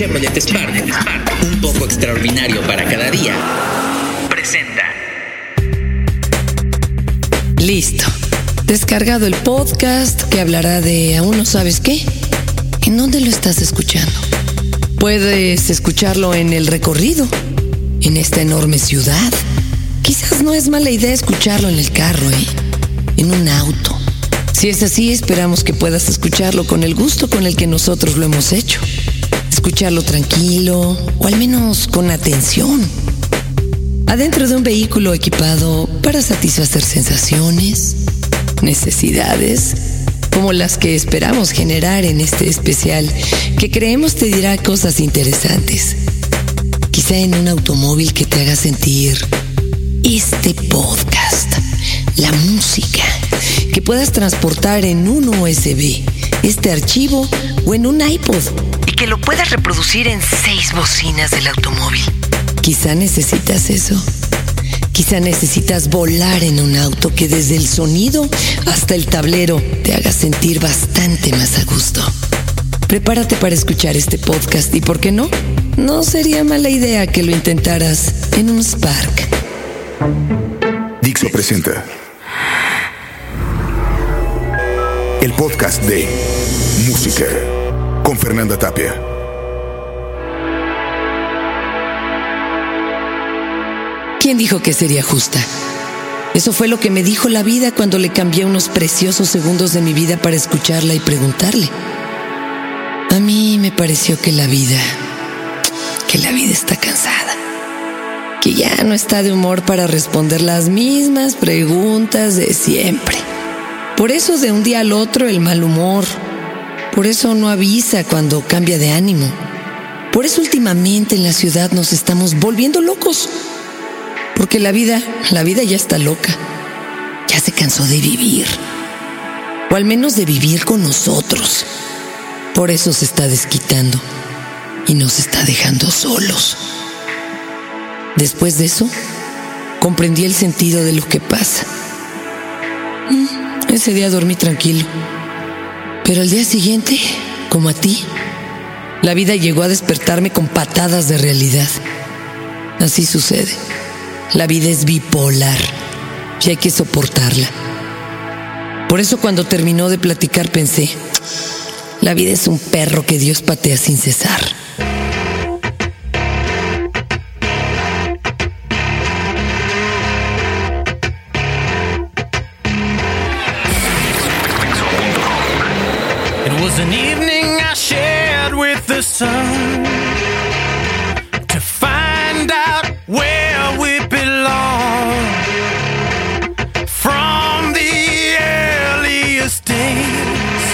Chevrolet Spark, un poco extraordinario para cada día, presenta. Listo. Descargado el podcast que hablará de aún no sabes qué. ¿En dónde lo estás escuchando? Puedes escucharlo en el recorrido, en esta enorme ciudad. Quizás no es mala idea escucharlo en el carro, ¿eh? En un auto. Si es así, esperamos que puedas escucharlo con el gusto con el que nosotros lo hemos hecho escucharlo tranquilo o al menos con atención. Adentro de un vehículo equipado para satisfacer sensaciones, necesidades, como las que esperamos generar en este especial, que creemos te dirá cosas interesantes. Quizá en un automóvil que te haga sentir este podcast, la música, que puedas transportar en un USB este archivo o en un iPod que lo puedas reproducir en seis bocinas del automóvil. Quizá necesitas eso. Quizá necesitas volar en un auto que desde el sonido hasta el tablero te haga sentir bastante más a gusto. Prepárate para escuchar este podcast y, ¿por qué no? No sería mala idea que lo intentaras en un Spark. Dixo presenta el podcast de Música con Fernanda Tapia. ¿Quién dijo que sería justa? Eso fue lo que me dijo la vida cuando le cambié unos preciosos segundos de mi vida para escucharla y preguntarle. A mí me pareció que la vida, que la vida está cansada, que ya no está de humor para responder las mismas preguntas de siempre. Por eso de un día al otro el mal humor, por eso no avisa cuando cambia de ánimo. Por eso últimamente en la ciudad nos estamos volviendo locos. Porque la vida, la vida ya está loca. Ya se cansó de vivir. O al menos de vivir con nosotros. Por eso se está desquitando y nos está dejando solos. Después de eso, comprendí el sentido de lo que pasa. Mm, ese día dormí tranquilo. Pero al día siguiente, como a ti, la vida llegó a despertarme con patadas de realidad. Así sucede. La vida es bipolar y hay que soportarla. Por eso cuando terminó de platicar pensé, la vida es un perro que Dios patea sin cesar. Sun to find out where we belong. From the earliest days,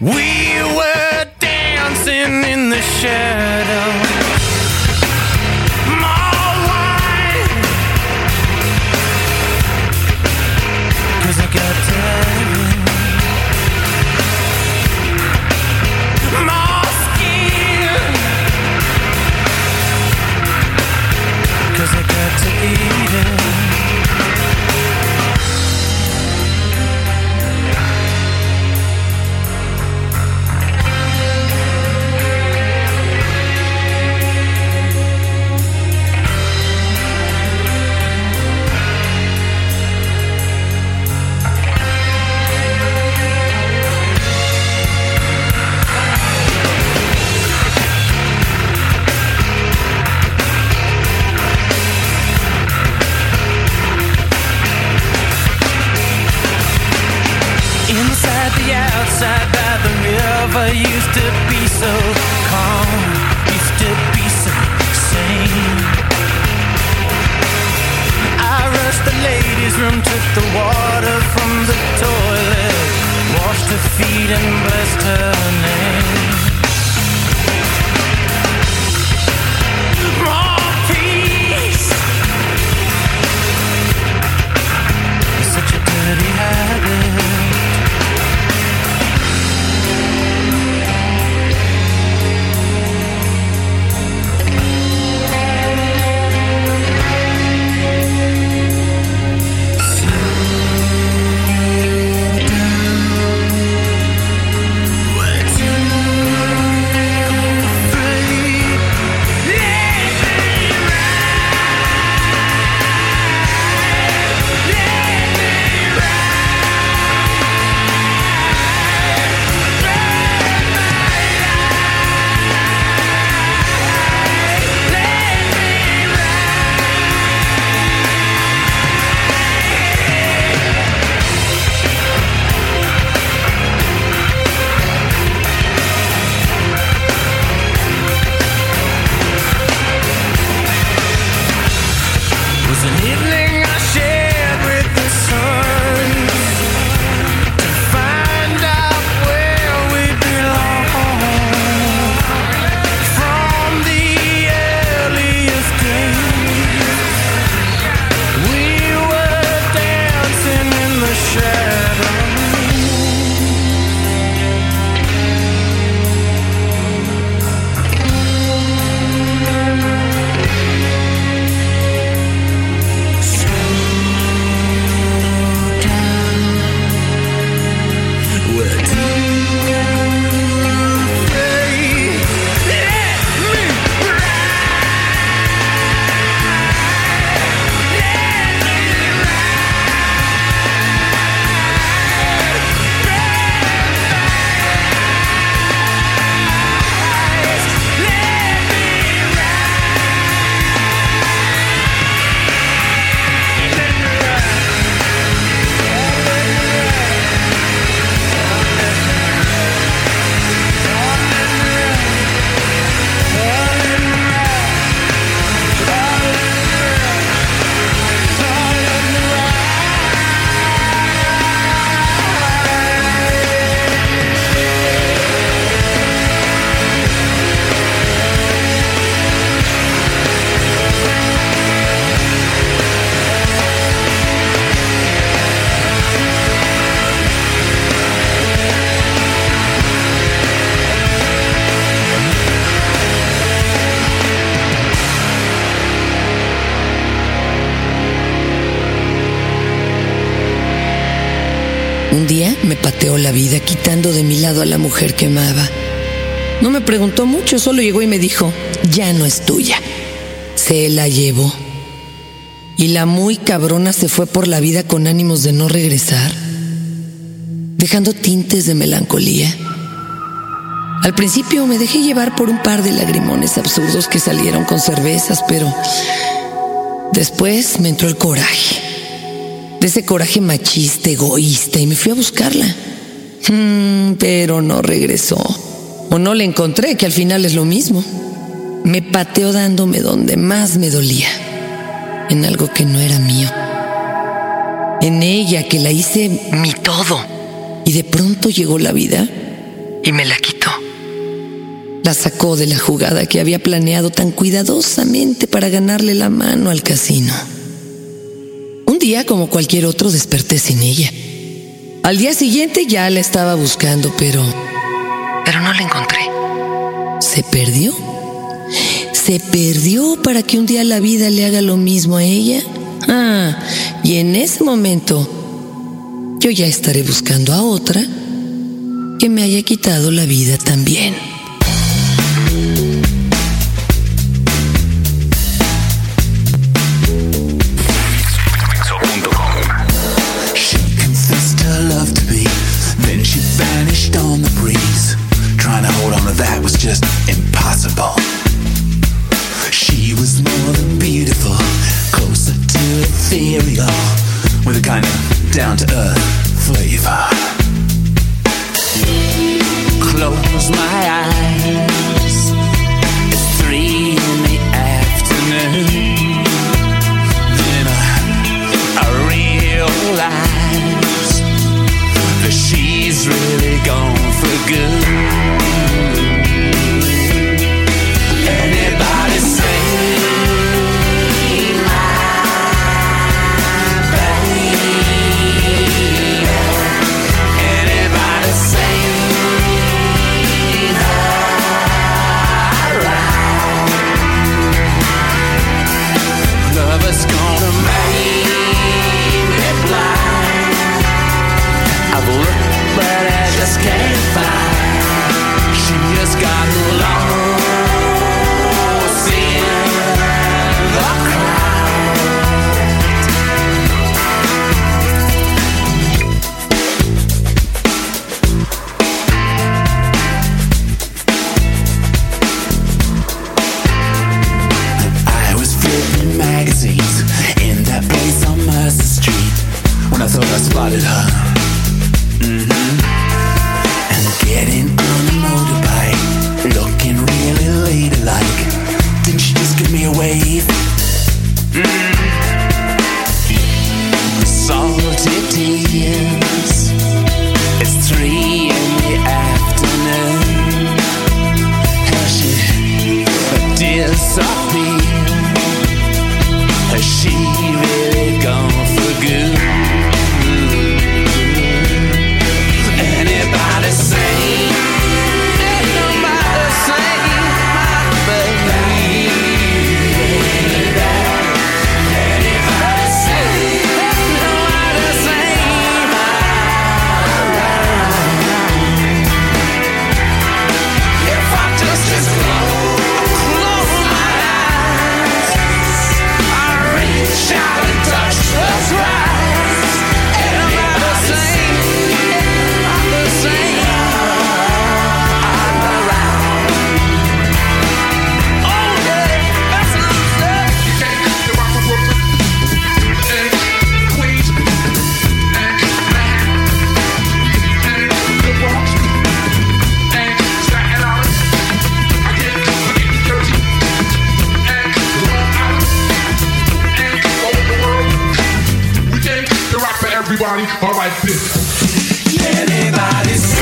we were dancing in the shadows. took the water from the toilet, washed her feet and blessed her name. La vida quitando de mi lado a la mujer que amaba. No me preguntó mucho, solo llegó y me dijo, ya no es tuya. Se la llevó. Y la muy cabrona se fue por la vida con ánimos de no regresar, dejando tintes de melancolía. Al principio me dejé llevar por un par de lagrimones absurdos que salieron con cervezas, pero después me entró el coraje de ese coraje machista, egoísta, y me fui a buscarla. Mm, pero no regresó. O no la encontré, que al final es lo mismo. Me pateó dándome donde más me dolía, en algo que no era mío. En ella, que la hice mi todo. Y de pronto llegó la vida y me la quitó. La sacó de la jugada que había planeado tan cuidadosamente para ganarle la mano al casino. Un día, como cualquier otro, desperté sin ella. Al día siguiente ya la estaba buscando, pero... Pero no la encontré. ¿Se perdió? ¿Se perdió para que un día la vida le haga lo mismo a ella? Ah, y en ese momento yo ya estaré buscando a otra que me haya quitado la vida también. feel? Has she really gone for good? everybody, alright, this. Everybody's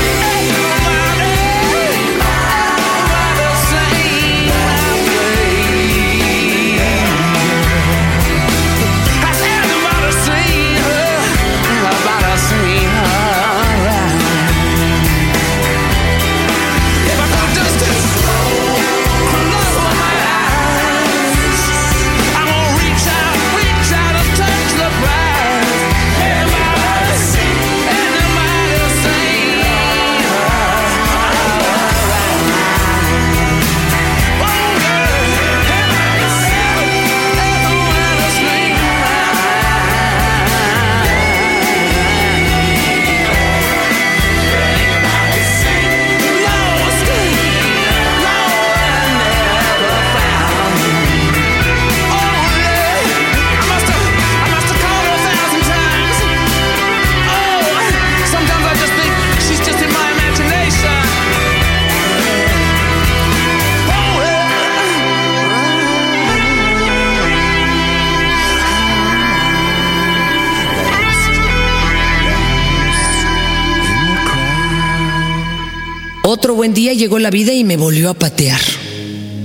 Otro buen día llegó la vida y me volvió a patear.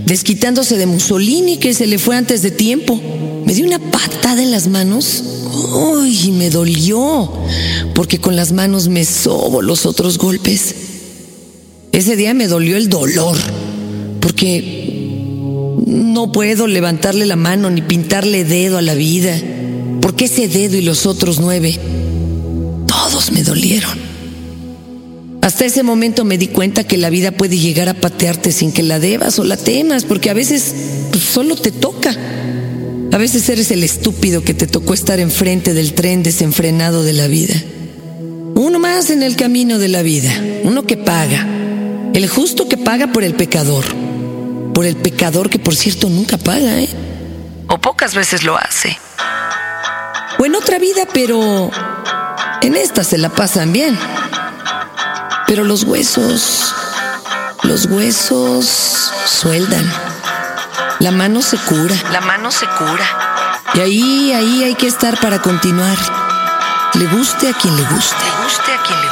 Desquitándose de Mussolini que se le fue antes de tiempo. Me dio una patada en las manos. Uy, me dolió. Porque con las manos me sobo los otros golpes. Ese día me dolió el dolor. Porque no puedo levantarle la mano ni pintarle dedo a la vida. Porque ese dedo y los otros nueve, todos me dolieron. Hasta ese momento me di cuenta que la vida puede llegar a patearte sin que la debas o la temas, porque a veces pues, solo te toca. A veces eres el estúpido que te tocó estar enfrente del tren desenfrenado de la vida. Uno más en el camino de la vida, uno que paga. El justo que paga por el pecador. Por el pecador que por cierto nunca paga, ¿eh? O pocas veces lo hace. O en otra vida, pero en esta se la pasan bien. Pero los huesos, los huesos sueldan. La mano se cura. La mano se cura. Y ahí, ahí hay que estar para continuar. Le guste a quien le guste. Le guste a quien le guste.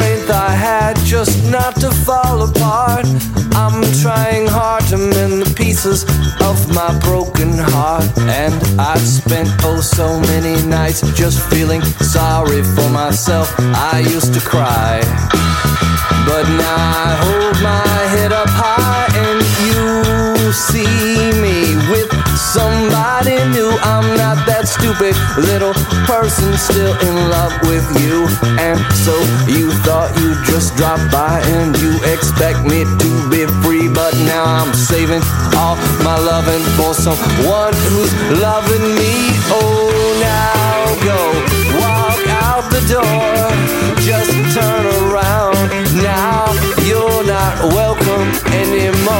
Strength I had just not to fall apart. I'm trying hard to mend the pieces of my broken heart. And I've spent oh so many nights just feeling sorry for myself. I used to cry. But now I hold my head up high and you see me with somebody new. I'm not stupid little person still in love with you. And so you thought you'd just drop by and you expect me to be free. But now I'm saving all my loving for someone who's loving me. Oh, now go walk out the door. Just turn around. Now you're not welcome anymore.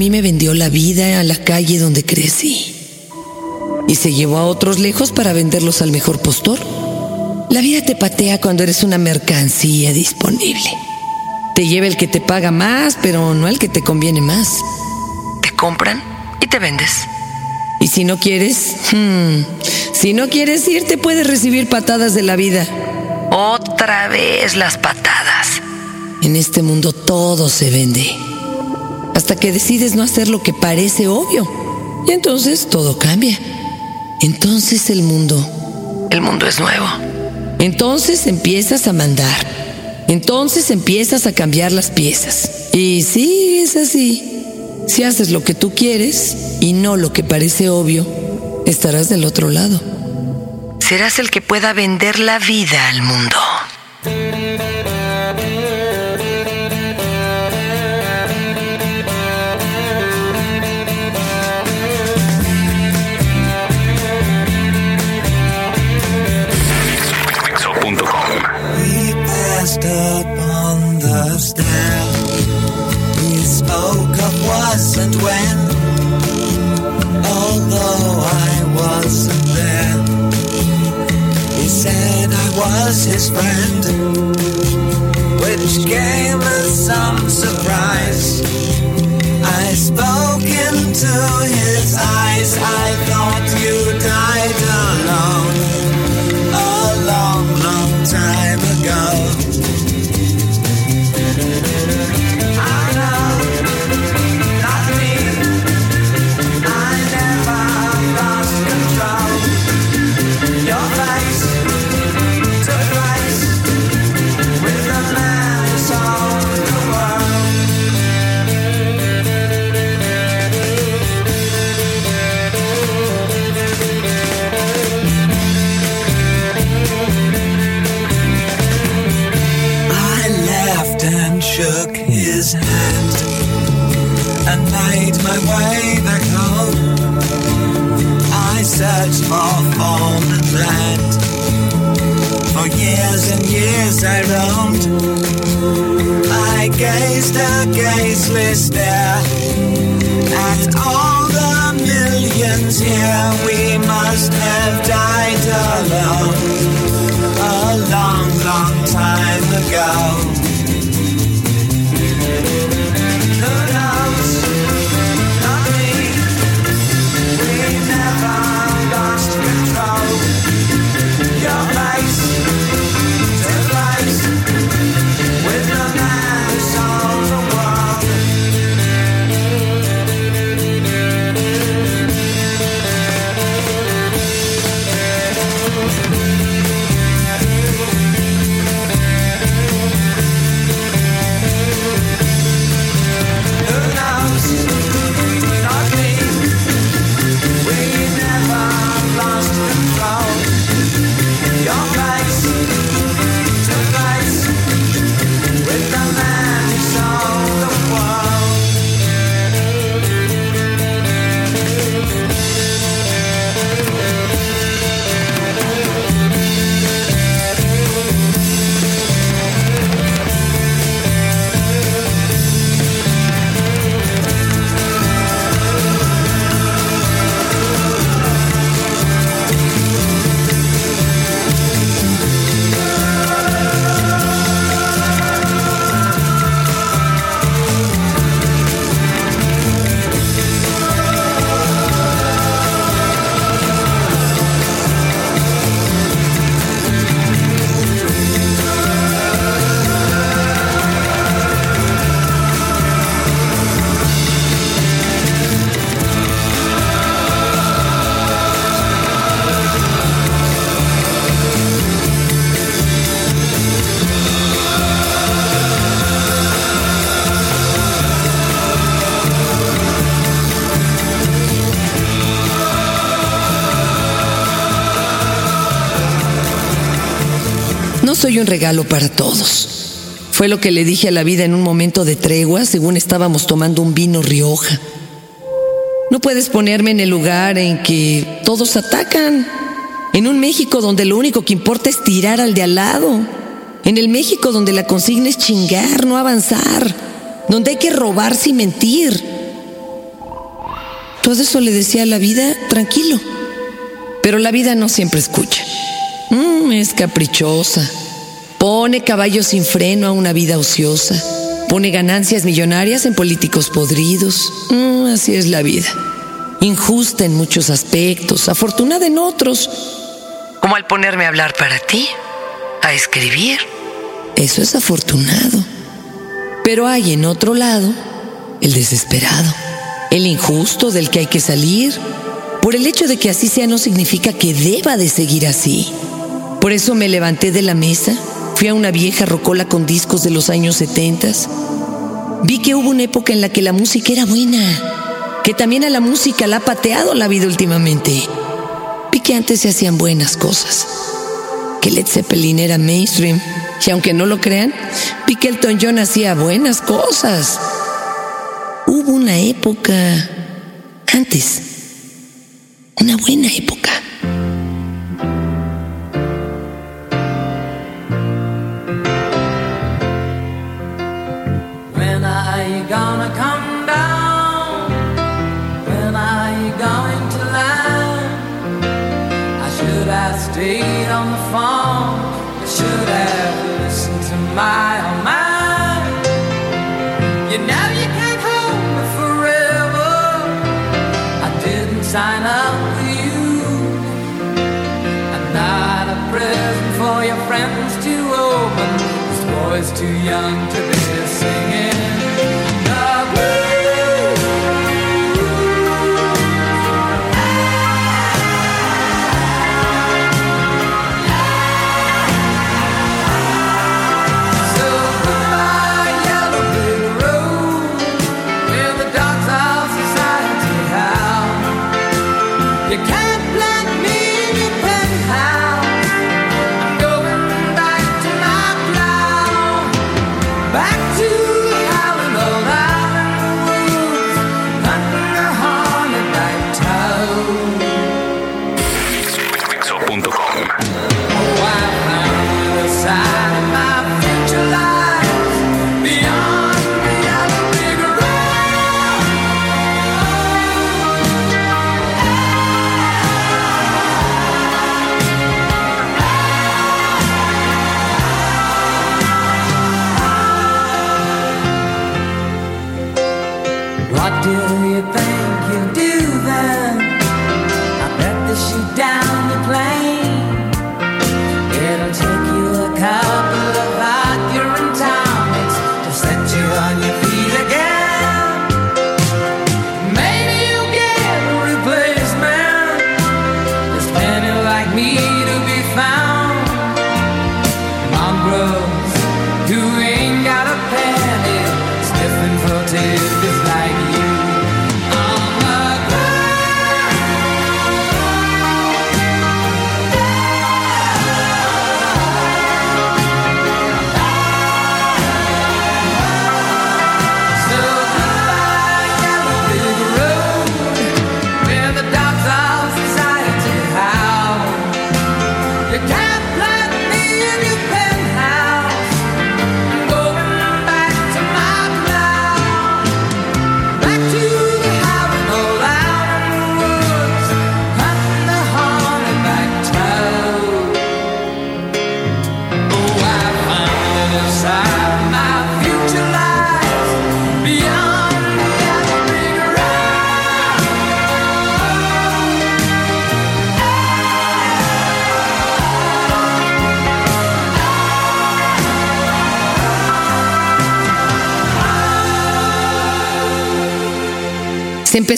Mí me vendió la vida a la calle donde crecí. Y se llevó a otros lejos para venderlos al mejor postor. La vida te patea cuando eres una mercancía disponible. Te lleva el que te paga más, pero no el que te conviene más. Te compran y te vendes. Y si no quieres, hmm, si no quieres ir, te puedes recibir patadas de la vida. Otra vez las patadas. En este mundo todo se vende. Hasta que decides no hacer lo que parece obvio. Y entonces todo cambia. Entonces el mundo, El mundo es nuevo. entonces empiezas a mandar. Entonces empiezas a cambiar las piezas. Y sí, es así. Si haces lo que tú quieres y no lo que parece obvio, estarás del otro lado. Serás el que pueda vender la vida al mundo. And when. Although I wasn't there, he said I was his friend, years I roamed. I gazed a gazeless stare at all the millions here. We must have died alone a long, long time ago. No soy un regalo para todos. Fue lo que le dije a la vida en un momento de tregua, según estábamos tomando un vino Rioja. No puedes ponerme en el lugar en que todos atacan. En un México donde lo único que importa es tirar al de al lado. En el México donde la consigna es chingar, no avanzar. donde hay que robarse y mentir. Todo eso le decía a la vida tranquilo. Pero la vida no siempre escucha. Mm, es caprichosa. Pone caballos sin freno a una vida ociosa. Pone ganancias millonarias en políticos podridos. Mm, así es la vida. Injusta en muchos aspectos, afortunada en otros. Como al ponerme a hablar para ti, a escribir. Eso es afortunado. Pero hay en otro lado el desesperado, el injusto del que hay que salir. Por el hecho de que así sea no significa que deba de seguir así. Por eso me levanté de la mesa, fui a una vieja rocola con discos de los años 70. Vi que hubo una época en la que la música era buena, que también a la música la ha pateado la vida últimamente. Vi que antes se hacían buenas cosas, que Led Zeppelin era mainstream, y aunque no lo crean, vi que Elton John hacía buenas cosas. Hubo una época antes, una buena época. my, oh my. You know.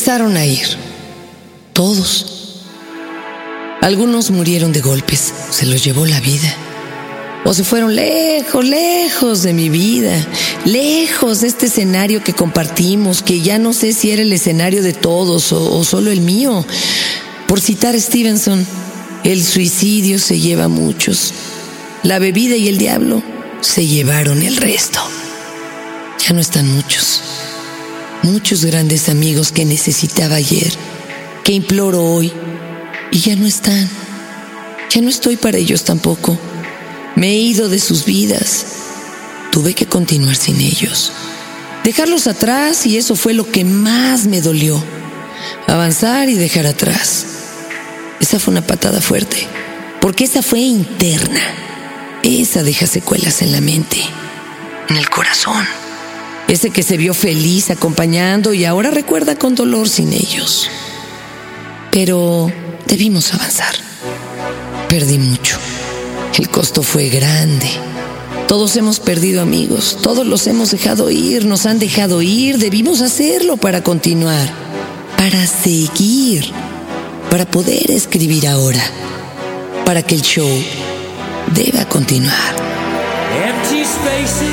Empezaron a ir. Todos. Algunos murieron de golpes, se los llevó la vida. O se fueron lejos, lejos de mi vida, lejos de este escenario que compartimos, que ya no sé si era el escenario de todos o, solo el mío. Por citar Stevenson, el suicidio se lleva a muchos. La bebida y el diablo se llevaron el resto. Ya no están muchos. Muchos grandes amigos que necesitaba ayer, que imploro hoy, y ya no están. Ya no estoy para ellos tampoco. Me he ido de sus vidas. Tuve que continuar sin ellos. dejarlos atrás y eso fue lo que más me dolió. Avanzar y dejar atrás. Esa fue una patada fuerte, porque esa fue interna. Esa deja secuelas en la mente, en el corazón. Ese que se vio feliz acompañando y ahora recuerda con dolor sin ellos. Pero debimos avanzar. Perdí mucho. El costo fue grande. Todos hemos perdido amigos, todos los hemos dejado ir, nos han dejado ir, debimos hacerlo para continuar, para seguir, para poder escribir ahora, para que el show deba continuar. Spaces,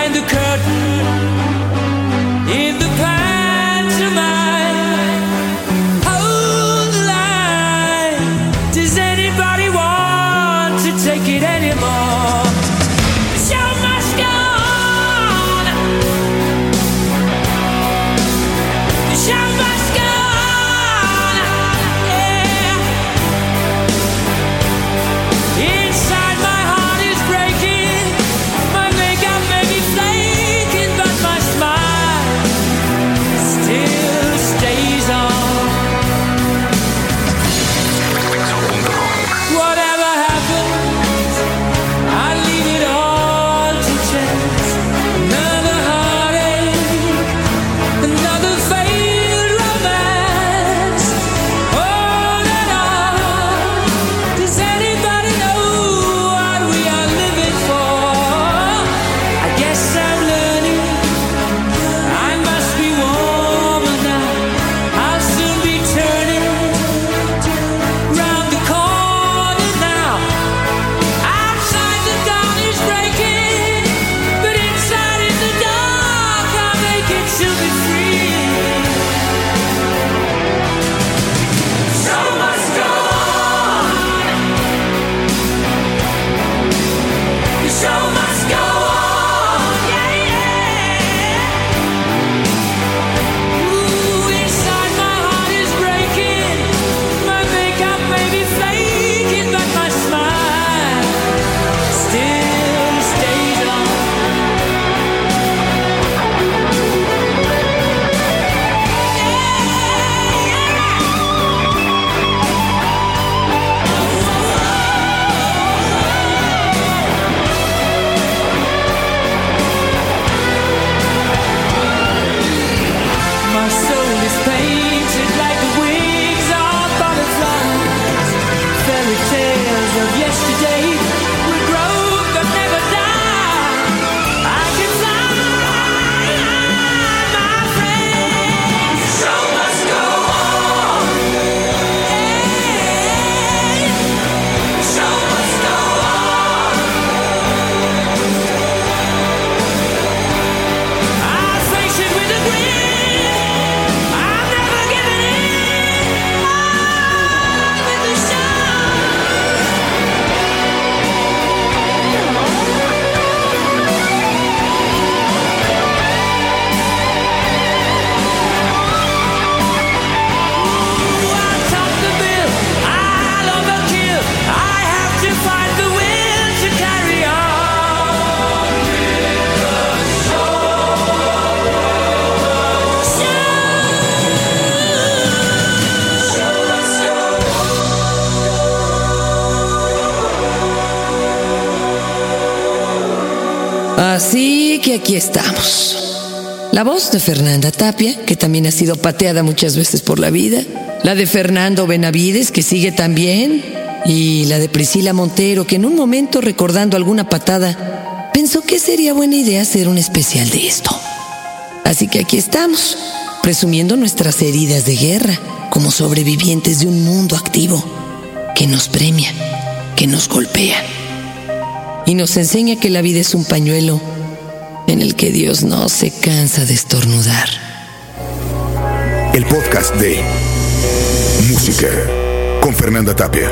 Así que aquí estamos. La voz de Fernanda Tapia, que también ha sido pateada muchas veces por la vida. La de Fernando Benavides, que sigue también. Y la de Priscila Montero, que en un momento recordando alguna patada, pensó que sería buena idea hacer un especial de esto. Así que aquí estamos, presumiendo nuestras heridas de guerra como sobrevivientes de un mundo activo que nos premia, que nos golpea y nos enseña que la vida es un pañuelo en el que Dios no se cansa de estornudar. El podcast de Música con Fernanda Tapia.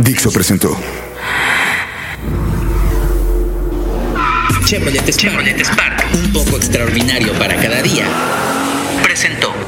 Dixo presentó. Chevrolet Spark, Chevrolet Spark, un poco extraordinario para cada día. Presentó.